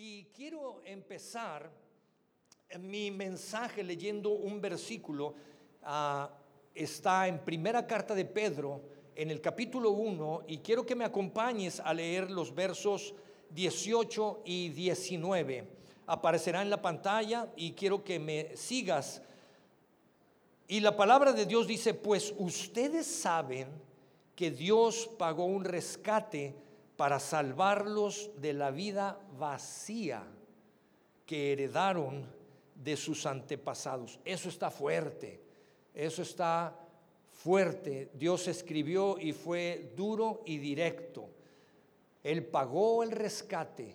Y quiero empezar mi mensaje leyendo un versículo. ah, está en primera carta de Pedro, en el capítulo 1, y quiero que me acompañes a leer los versos 18 y 19. Aparecerá en la pantalla y quiero que me sigas. Y la palabra de Dios dice, pues ustedes saben que Dios pagó un rescate para salvarlos de la vida vacía que heredaron de sus antepasados. Eso está fuerte, eso está fuerte. Dios escribió y fue duro y directo. Él pagó el rescate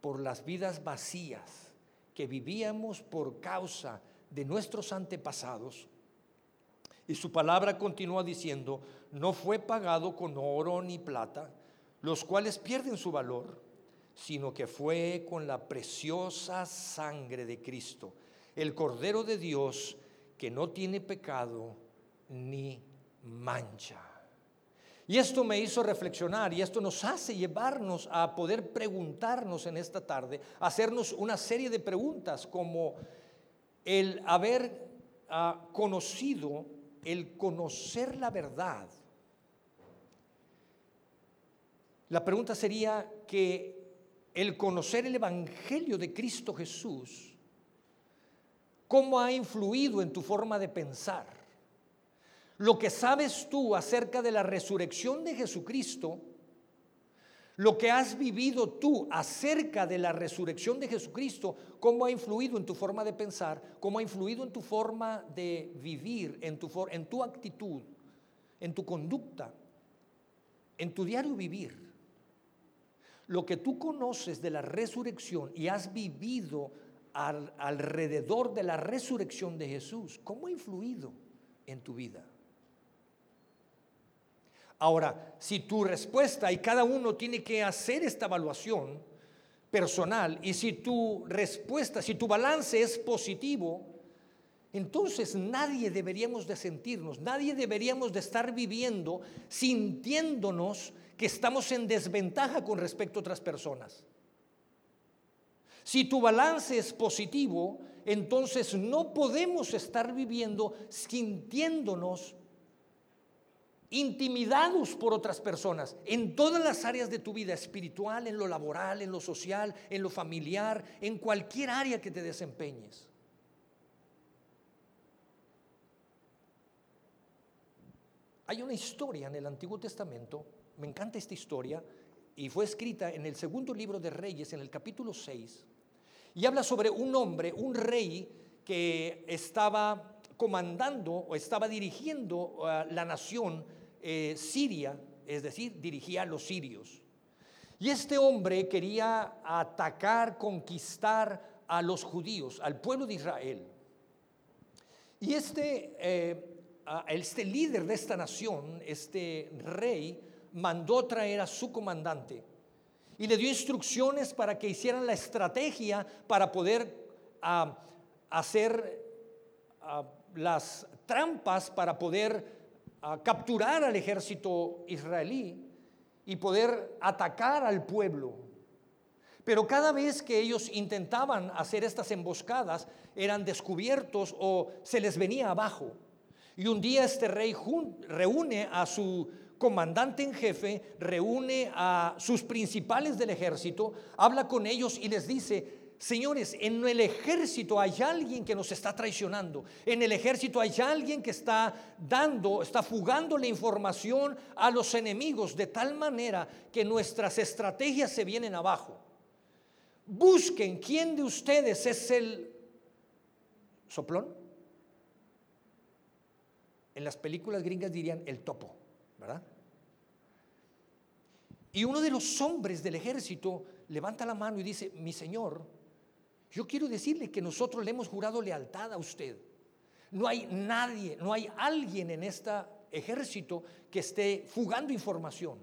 por las vidas vacías que vivíamos por causa de nuestros antepasados. Y su palabra continúa diciendo, no fue pagado con oro ni plata, los cuales pierden su valor, sino que fue con la preciosa sangre de Cristo, el Cordero de Dios que no tiene pecado ni mancha. Y esto me hizo reflexionar y esto nos hace llevarnos a poder preguntarnos en esta tarde, hacernos una serie de preguntas como el haber ah, conocido, el conocer la verdad. La pregunta sería que el conocer el Evangelio de Cristo Jesús, ¿cómo ha influido en tu forma de pensar? Lo que sabes tú acerca de la resurrección de Jesucristo, lo que has vivido tú acerca de la resurrección de Jesucristo, cómo ha influido en tu forma de pensar, cómo ha influido en tu forma de vivir, en tu, en tu actitud, en tu conducta, en tu diario vivir. Lo que tú conoces de la resurrección y has vivido al, alrededor de la resurrección de Jesús, ¿cómo ha influido en tu vida? Ahora, si tu respuesta, y cada uno tiene que hacer esta evaluación personal, y si tu respuesta, si tu balance es positivo, entonces nadie deberíamos de sentirnos, nadie deberíamos de estar viviendo sintiéndonos que estamos en desventaja con respecto a otras personas. Si tu balance es positivo, entonces no podemos estar viviendo sintiéndonos intimidados por otras personas en todas las áreas de tu vida espiritual, en lo laboral, en lo social, en lo familiar, en cualquier área que te desempeñes. Hay una historia en el Antiguo Testamento, me encanta esta historia, y fue escrita en el segundo libro de Reyes, en el capítulo 6, y habla sobre un hombre, un rey que estaba comandando o estaba dirigiendo uh, la nación eh, Siria, es decir, dirigía a los sirios. Y este hombre quería atacar, conquistar a los judíos, al pueblo de Israel. Y este, eh, este líder de esta nación, este rey, mandó traer a su comandante y le dio instrucciones para que hicieran la estrategia para poder uh, hacer uh, las trampas para poder a capturar al ejército israelí y poder atacar al pueblo. Pero cada vez que ellos intentaban hacer estas emboscadas, eran descubiertos o se les venía abajo. Y un día este rey reúne a su comandante en jefe, reúne a sus principales del ejército, habla con ellos y les dice, Señores, en el ejército hay alguien que nos está traicionando. En el ejército hay alguien que está dando, está fugando la información a los enemigos de tal manera que nuestras estrategias se vienen abajo. Busquen quién de ustedes es el soplón. En las películas gringas dirían el topo, Y uno de los hombres del ejército levanta la mano y dice, mi señor, yo quiero decirle que nosotros le hemos jurado lealtad a usted. No hay nadie, no hay alguien en este ejército que esté fugando información.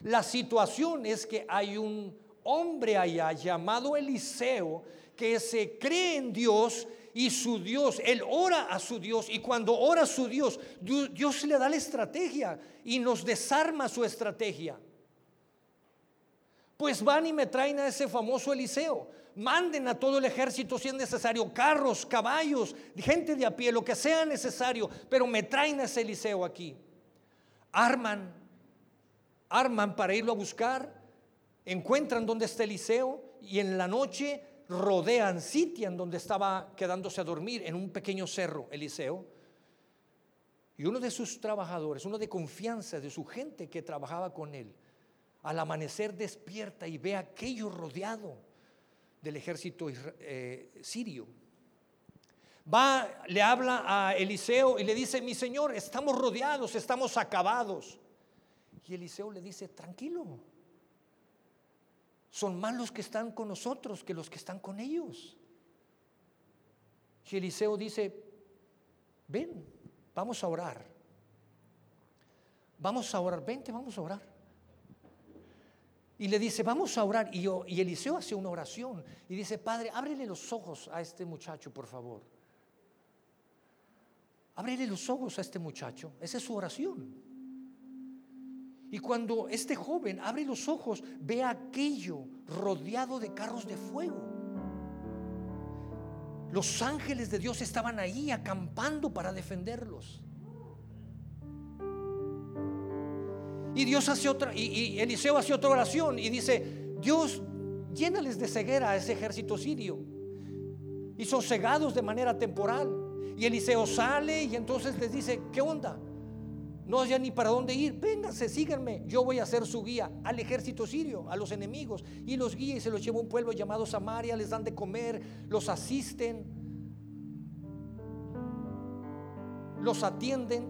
La situación es que hay un hombre allá llamado Eliseo que se cree en Dios y su Dios, él ora a su Dios y cuando ora a su Dios, Dios le da la estrategia y nos desarma su estrategia. Pues van y me traen a ese famoso Eliseo. Manden a todo el ejército si es necesario, carros, caballos, gente de a pie, lo que sea necesario, pero me traen a ese Eliseo aquí. Arman, arman para irlo a buscar, encuentran donde está Eliseo y en la noche rodean, sitian donde estaba quedándose a dormir en un pequeño cerro Eliseo. Y uno de sus trabajadores, uno de confianza de su gente que trabajaba con él, al amanecer despierta y ve aquello rodeado del ejército eh, sirio. Va, le habla a Eliseo y le dice, mi señor, estamos rodeados, estamos acabados. Y Eliseo le dice, tranquilo, son más los que están con nosotros que los que están con ellos. Y Eliseo dice, ven, vamos a orar. Vamos a orar, vente, vamos a orar. Y le dice, vamos a orar. Y, y Eliseo hace una oración y dice, Padre, ábrele los ojos a este muchacho, por favor. Ábrele los ojos a este muchacho. Esa es su oración. Y cuando este joven abre los ojos, ve aquello rodeado de carros de fuego. Los ángeles de Dios estaban ahí acampando para defenderlos. Y Dios hace otra, y, Eliseo hace otra oración y dice, Dios, llénales de ceguera a ese ejército sirio. Y son cegados de manera temporal. Y Eliseo sale y entonces les dice, ¿qué onda? No ya ni para dónde ir. Vénganse, síganme. Yo voy a ser su guía al ejército sirio, a los enemigos. Y los guía y se los lleva a un pueblo llamado Samaria. Les dan de comer, los asisten, los atienden.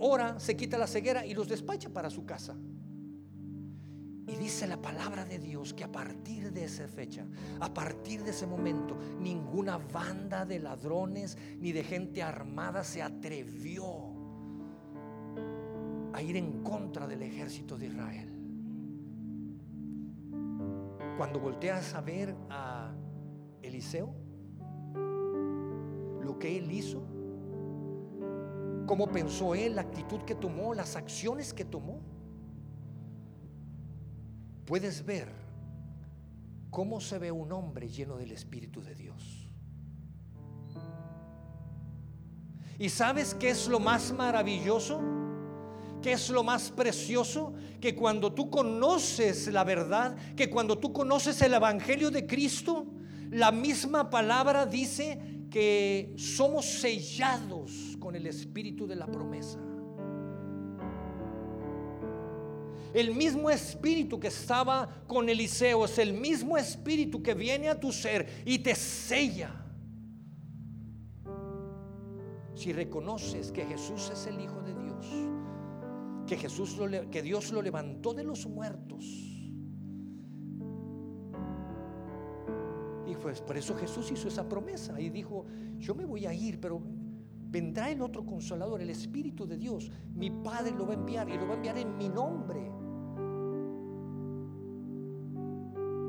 Ora, se quita la ceguera y los despacha para su casa. Y dice la palabra de Dios que a partir de esa fecha, a partir de ese momento, ninguna banda de ladrones ni de gente armada se atrevió a ir en contra del ejército de Israel. Cuando volteas a ver a Eliseo, lo que él hizo, cómo pensó él, la actitud que tomó, las acciones que tomó, puedes ver cómo se ve un hombre lleno del Espíritu de Dios. ¿Y sabes qué es lo más maravilloso? ¿Qué es lo más precioso? Que cuando tú conoces la verdad, que cuando tú conoces el Evangelio de Cristo, la misma palabra dice que somos sellados con el Espíritu de la promesa. El mismo espíritu que estaba con Eliseo es el mismo espíritu que viene a tu ser y te sella. Si reconoces que Jesús es el Hijo de Dios que Jesús que Dios lo levantó de los muertos. Y pues por eso Jesús hizo esa promesa y dijo, yo me voy a ir, pero vendrá el otro consolador, el Espíritu de Dios. Mi Padre lo va a enviar y lo va a enviar en mi nombre.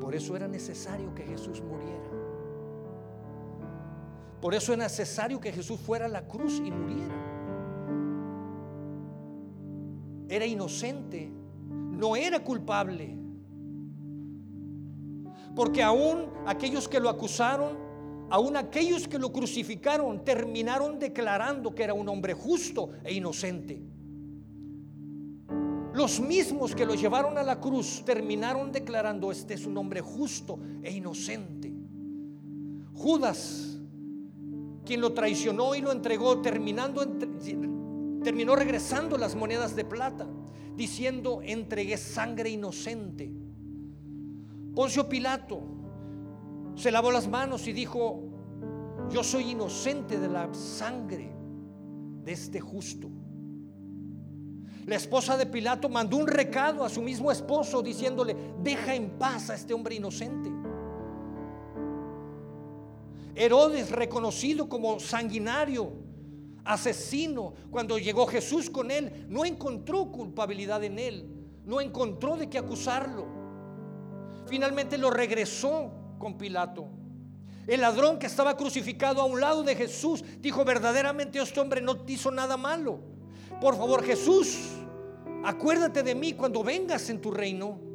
Por eso era necesario que Jesús muriera. Por eso era necesario que Jesús fuera a la cruz y muriera era inocente, no era culpable. Porque aún aquellos que lo acusaron, aún aquellos que lo crucificaron, terminaron declarando que era un hombre justo e inocente. Los mismos que lo llevaron a la cruz terminaron declarando, este es un hombre justo e inocente. Judas, quien lo traicionó y lo entregó, terminando terminó regresando las monedas de plata, diciendo, entregué sangre inocente. Poncio Pilato se lavó las manos y dijo, yo soy inocente de la sangre de este justo. La esposa de Pilato mandó un recado a su mismo esposo diciéndole, deja en paz a este hombre inocente. Herodes, reconocido como sanguinario, asesino, cuando llegó Jesús con él, no encontró culpabilidad en él, no encontró de qué acusarlo. Finalmente lo regresó con Pilato. El ladrón que estaba crucificado a un lado de Jesús dijo, verdaderamente este hombre no hizo nada malo. Por favor, Jesús, acuérdate de mí cuando vengas en tu reino.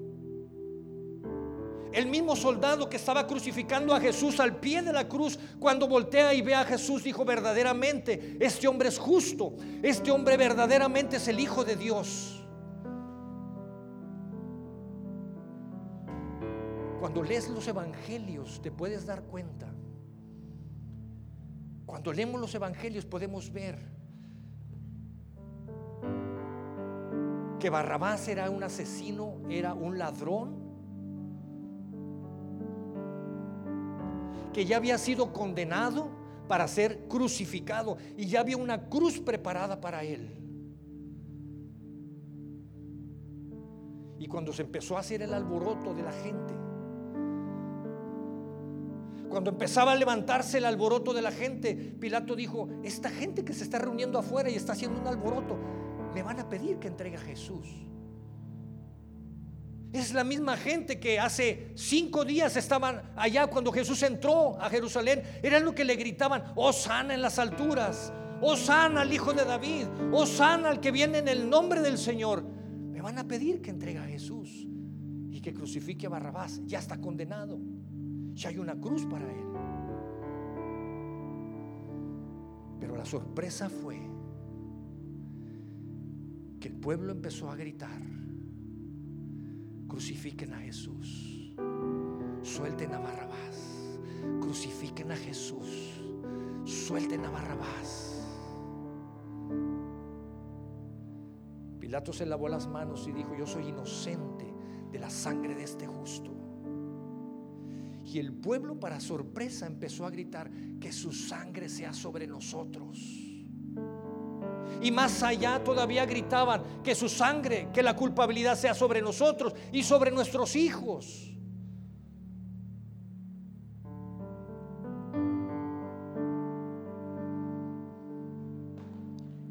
El mismo soldado que estaba crucificando a Jesús al pie de la cruz, cuando voltea y ve a Jesús, dijo verdaderamente, este hombre es justo, este hombre verdaderamente es el Hijo de Dios. Cuando lees los evangelios te puedes dar cuenta. Cuando leemos los evangelios podemos ver que Barrabás era un asesino, era un ladrón, que ya había sido condenado para ser crucificado y ya había una cruz preparada para él. Y cuando se empezó a hacer el alboroto de la gente, cuando empezaba a levantarse el alboroto de la gente, Pilato dijo, esta gente que se está reuniendo afuera y está haciendo un alboroto, me van a pedir que entregue a Jesús. Es la misma gente que hace cinco días estaban allá cuando Jesús entró a Jerusalén. Era lo que le gritaban, oh sana en las alturas, oh sana al Hijo de David, oh sana al que viene en el nombre del Señor. Me van a pedir que entregue a Jesús y que crucifique a Barrabás. Ya está condenado. Ya hay una cruz para él. Pero la sorpresa fue que el pueblo empezó a gritar Crucifiquen a Jesús. Suelten a Barrabás. Crucifiquen a Jesús. Suelten a Barrabás. Pilato se lavó las manos y dijo, yo soy inocente de la sangre de este justo. Y el pueblo para sorpresa empezó a gritar, que su sangre sea sobre nosotros. Y más allá todavía gritaban que su sangre, que la culpabilidad sea sobre nosotros y sobre nuestros hijos.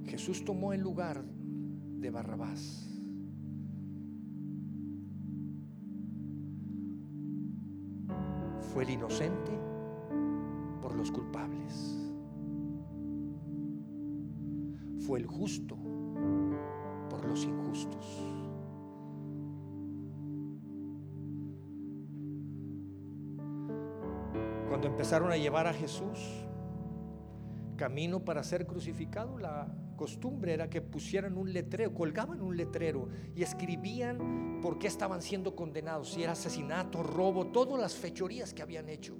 Jesús tomó el lugar de Barrabás. Fue el inocente por los culpables. Fue el justo por los injustos. Cuando empezaron a llevar a Jesús camino para ser crucificado, la costumbre era que pusieran un letrero, colgaban un letrero y escribían por qué estaban siendo condenados, si era asesinato, robo, todas las fechorías que habían hecho.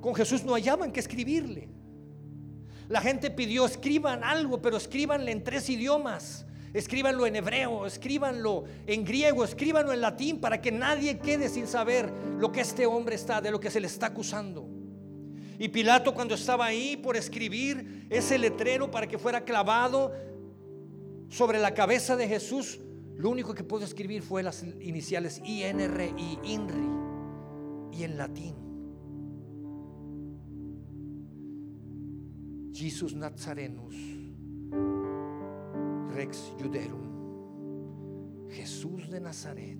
Con Jesús no hallaban que escribirle. La gente pidió, escriban algo, pero escríbanle en tres idiomas. Escríbanlo en hebreo, escríbanlo en griego, escríbanlo en latín para que nadie quede sin saber lo que este hombre está, de lo que se le está acusando. Y Pilato cuando estaba ahí por escribir ese letrero para que fuera clavado sobre la cabeza de Jesús, lo único que pudo escribir fue las iniciales INR y INRI y en latín. Jesus Nazarenus, Rex Juderum, Jesús de Nazaret,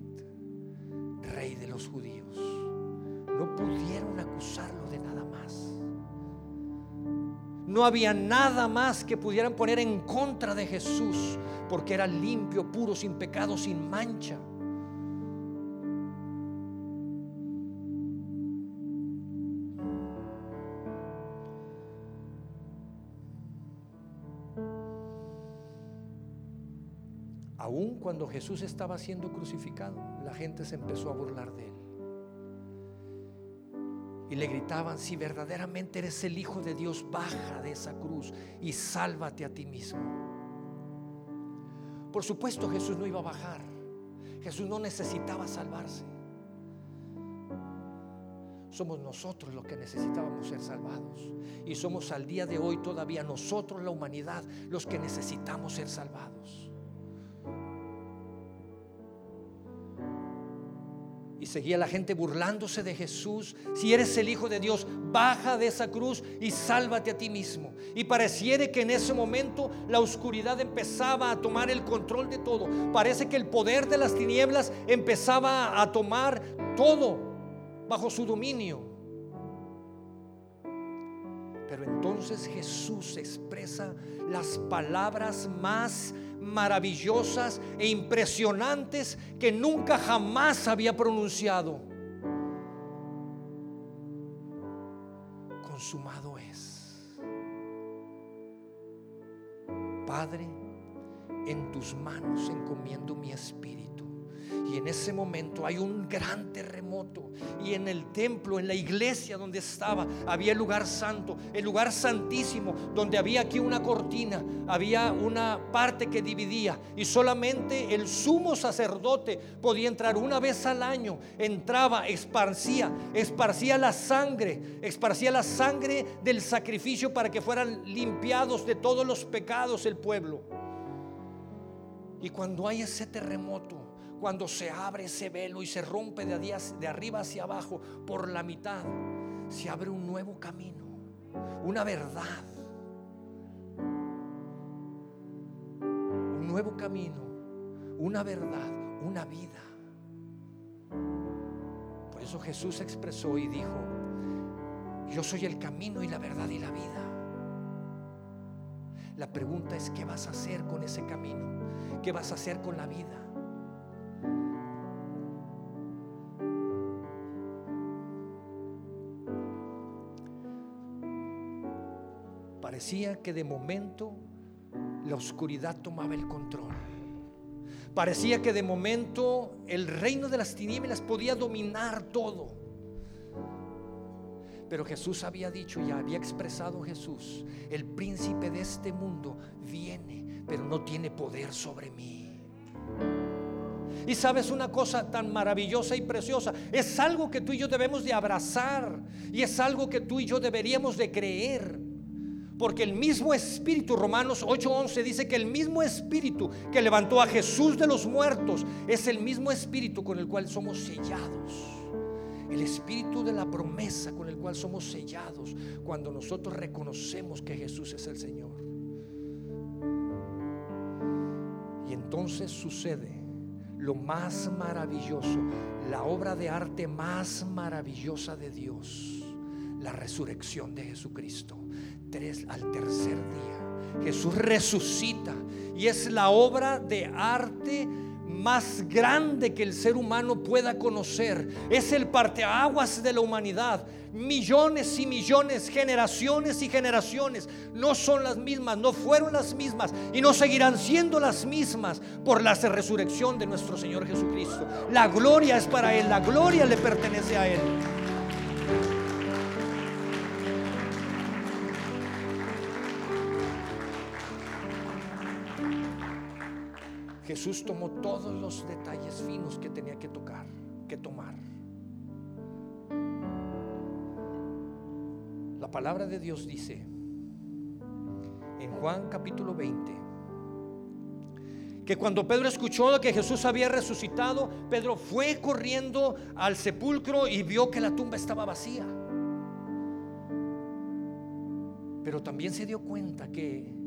Rey de los judíos. No pudieron acusarlo de nada más. No había nada más que pudieran poner en contra de Jesús, porque era limpio, puro, sin pecado, sin mancha. Cuando Jesús estaba siendo crucificado, la gente se empezó a burlar de él. Y le gritaban, si verdaderamente eres el Hijo de Dios, baja de esa cruz y sálvate a ti mismo. Por supuesto Jesús no iba a bajar. Jesús no necesitaba salvarse. Somos nosotros los que necesitábamos ser salvados. Y somos al día de hoy todavía nosotros, la humanidad, los que necesitamos ser salvados. Y seguía la gente burlándose de Jesús. Si eres el Hijo de Dios, baja de esa cruz y sálvate a ti mismo. Y pareciera que en ese momento la oscuridad empezaba a tomar el control de todo. Parece que el poder de las tinieblas empezaba a tomar todo bajo su dominio. Pero entonces Jesús expresa las palabras más maravillosas e impresionantes que nunca jamás había pronunciado. Consumado es. Padre, en tus manos encomiendo mi espíritu. Y en ese momento hay un gran terremoto. Y en el templo, en la iglesia donde estaba, había el lugar santo, el lugar santísimo, donde había aquí una cortina, había una parte que dividía. Y solamente el sumo sacerdote podía entrar una vez al año. Entraba, esparcía, esparcía la sangre, esparcía la sangre del sacrificio para que fueran limpiados de todos los pecados el pueblo. Y cuando hay ese terremoto, cuando se abre ese velo y se rompe de, arriba hacia abajo por la mitad, se abre un nuevo camino, una verdad, un nuevo camino, una verdad, una vida. Por eso Jesús expresó y dijo, yo soy el camino y la verdad y la vida. La pregunta es, ¿qué vas a hacer con ese camino? ¿Qué vas a hacer con la vida? Parecía que de momento la oscuridad tomaba el control. Parecía que de momento el reino de las tinieblas podía dominar todo. Pero Jesús había dicho y había expresado Jesús, el príncipe de este mundo viene, pero no tiene poder sobre mí. Y sabes una cosa tan maravillosa y preciosa, es algo que tú y yo debemos de abrazar y es algo que tú y yo deberíamos de creer. Porque el mismo Espíritu, Romanos 8:11 dice que el mismo Espíritu que levantó a Jesús de los muertos es el mismo Espíritu con el cual somos sellados. El Espíritu de la promesa con el cual somos sellados cuando nosotros reconocemos que Jesús es el Señor. Y entonces sucede lo más maravilloso, la obra de arte más maravillosa de Dios, la resurrección de Jesucristo al tercer día. Jesús resucita y es la obra de arte más grande que el ser humano pueda conocer. Es el parteaguas de la humanidad. Millones y millones, generaciones y generaciones no son las mismas, no fueron las mismas y no seguirán siendo las mismas por la resurrección de nuestro Señor Jesucristo. La gloria es para Él, la gloria le pertenece a Él. Jesús tomó todos los detalles finos que tenía que tocar, que tomar. La palabra de Dios dice en Juan capítulo 20 que cuando Pedro escuchó que Jesús había resucitado, Pedro fue corriendo al sepulcro y vio que la tumba estaba vacía. Pero también se dio cuenta que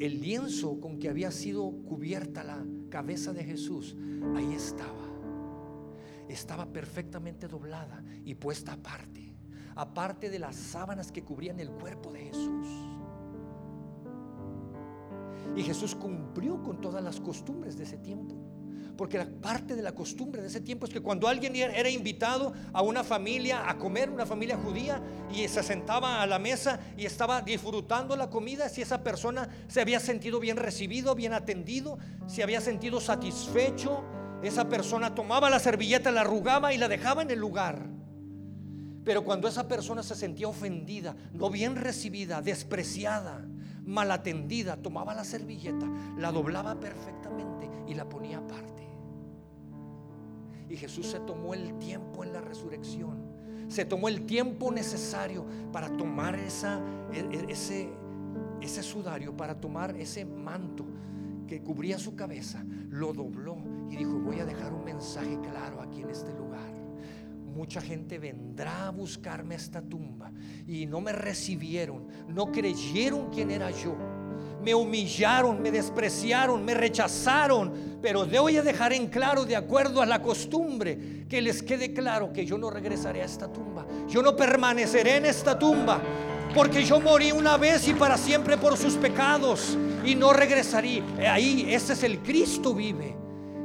el lienzo con que había sido cubierta la cabeza de Jesús, ahí estaba. Estaba perfectamente doblada y puesta aparte, aparte de las sábanas que cubrían el cuerpo de Jesús. Y Jesús cumplió con todas las costumbres de ese tiempo. Porque la parte de la costumbre de ese tiempo es que cuando alguien era invitado a una familia a comer, una familia judía, y se sentaba a la mesa y estaba disfrutando la comida, si esa persona se había sentido bien recibido, bien atendido, si había sentido satisfecho, esa persona tomaba la servilleta, la arrugaba y la dejaba en el lugar. Pero cuando esa persona se sentía ofendida, no bien recibida, despreciada, mal atendida, tomaba la servilleta, la doblaba perfectamente y la ponía aparte. Y Jesús se tomó el tiempo en la resurrección. Se tomó el tiempo necesario para tomar e, e, ese, ese sudario, para tomar ese manto que cubría su cabeza. Lo dobló y dijo, voy a dejar un mensaje claro aquí en este lugar. Mucha gente vendrá a buscarme esta tumba y no me recibieron, no creyeron quién era yo me humillaron, me despreciaron, me rechazaron, pero voy a dejar en claro, de acuerdo a la costumbre, que les quede claro que yo no regresaré a esta tumba, yo no permaneceré en esta tumba. Porque yo morí una vez y para siempre por sus pecados y no regresaría. Ahí, ese es el Cristo vive.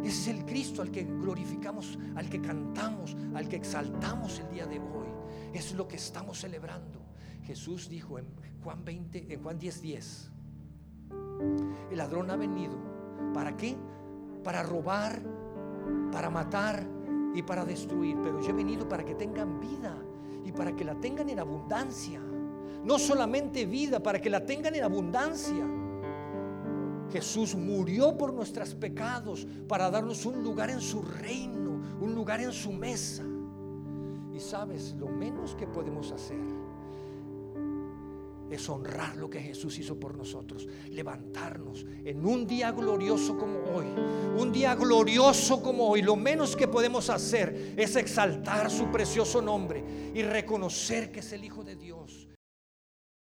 Ese es el Cristo al que glorificamos, al que cantamos, al que exaltamos el día de hoy. Es lo que estamos celebrando. Jesús dijo en Juan 20, en Juan 10, 10. El ladrón ha venido. ¿Para qué? Para robar, para matar y para destruir. Pero yo he venido para que tengan vida y para que la tengan en abundancia. No solamente vida, para que la tengan en abundancia. Jesús murió por nuestros pecados para darnos un lugar en su reino, un lugar en su mesa. Y sabes, lo menos que podemos hacer es honrar lo que Jesús hizo por nosotros, levantarnos en un día glorioso como hoy, un día glorioso como hoy, lo menos que podemos hacer es exaltar su precioso nombre y reconocer que es el Hijo de Dios